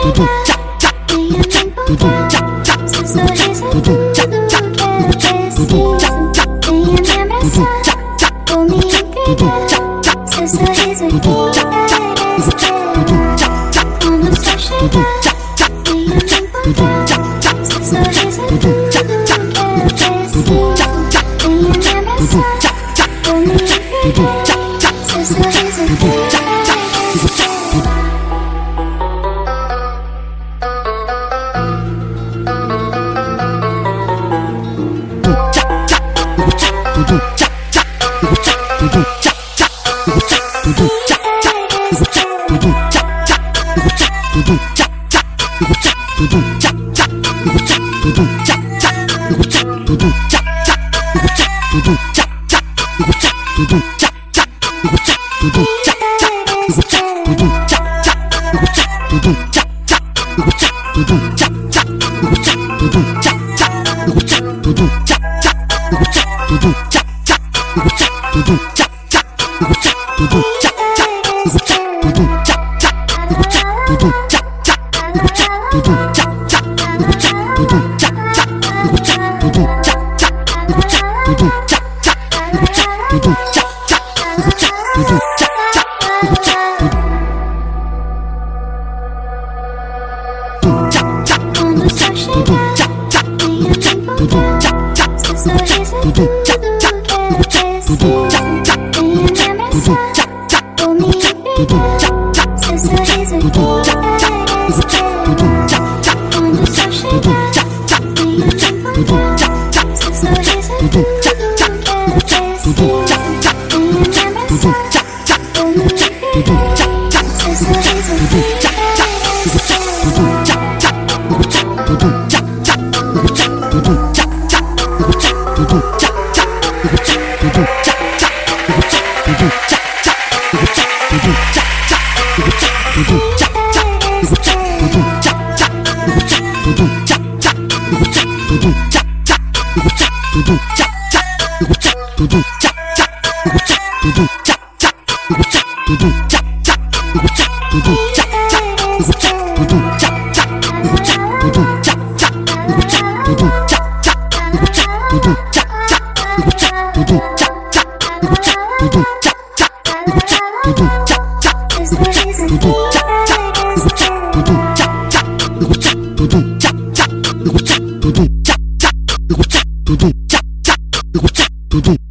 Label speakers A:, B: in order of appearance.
A: tudo tchá tchá, tudo tchá, tudo tchá tchá, tudo tchá, tudo tchá tchá, tudo tchá, tudo tchá tchá, tudo tchá, tudo tchá tchá, tudo tchá, tudo tchá tchá, tudo tchá, tudo tchá tchá, tudo tchá, tudo tchá tchá, tudo tchá, tudo tchá tchá, tudo tchá, tudo tchá tchá, tudo tchá, tudo tchá tchá, tudo tchá, tudo tchá tchá, tudo tchá, tudo tchá tchá, tudo tchá, tudo tchá tchá, tudo tchá, tudo tchá tchá, tudo tchá, tudo tchá tudo tchá tchá tudo tchá tudo tchá tchá tudo tchá tudo tchá tchá tudo tchá tudo tchá tchá tudo tchá tudo tchá tchá tudo tchá tudo tchá tchá tudo tchá tudo tchá tchá tudo tchá tudo tchá tchá tudo tchá tudo tchá tchá tudo tchá tudo tchá tchá tudo tchá tudo tchá tchá tudo tchá tudo tchá tchá tudo tchá tudo tchá tchá tudo tchá tudo tchá tchá tudo tchá tudo tchá tchá tudo tchá tudo tchá tchá tudo tchá tudo tchá tchá tudo tchá tudo tchá tchá tudo tchá tudo tchá tchá tudo tchá tudo tchá tchá tudo tchá tudo tchá tchá tudo tchá tudo tchá tchá tudo tchá tudo tchá tchá tudo tchá tudo tudo, tchá, tchá, tchá, tudo, tchá, tchá, tudo, tchá, tudo, tchá, tudo, tchá, tchá, tudo, tchá, tudo, tchá, tchá, tudo, tchá, tudo, tchá, tchá, tudo, tchá, tudo, tchá, tchá, tudo, tchá, tudo, tchá, tchá, tudo, tchá, tudo, tchá, tchá, tudo, tchá, tudo, tchá, tchá, tudo, tchá, tudo, tchá, tchá, tudo, tchá, tudo, tchá, tchá, tudo, tchá, tudo, tchá, tudo, tchá, tudo, Tudo, tchau. dum, tchá, tchá, tchá, tchá, tchá,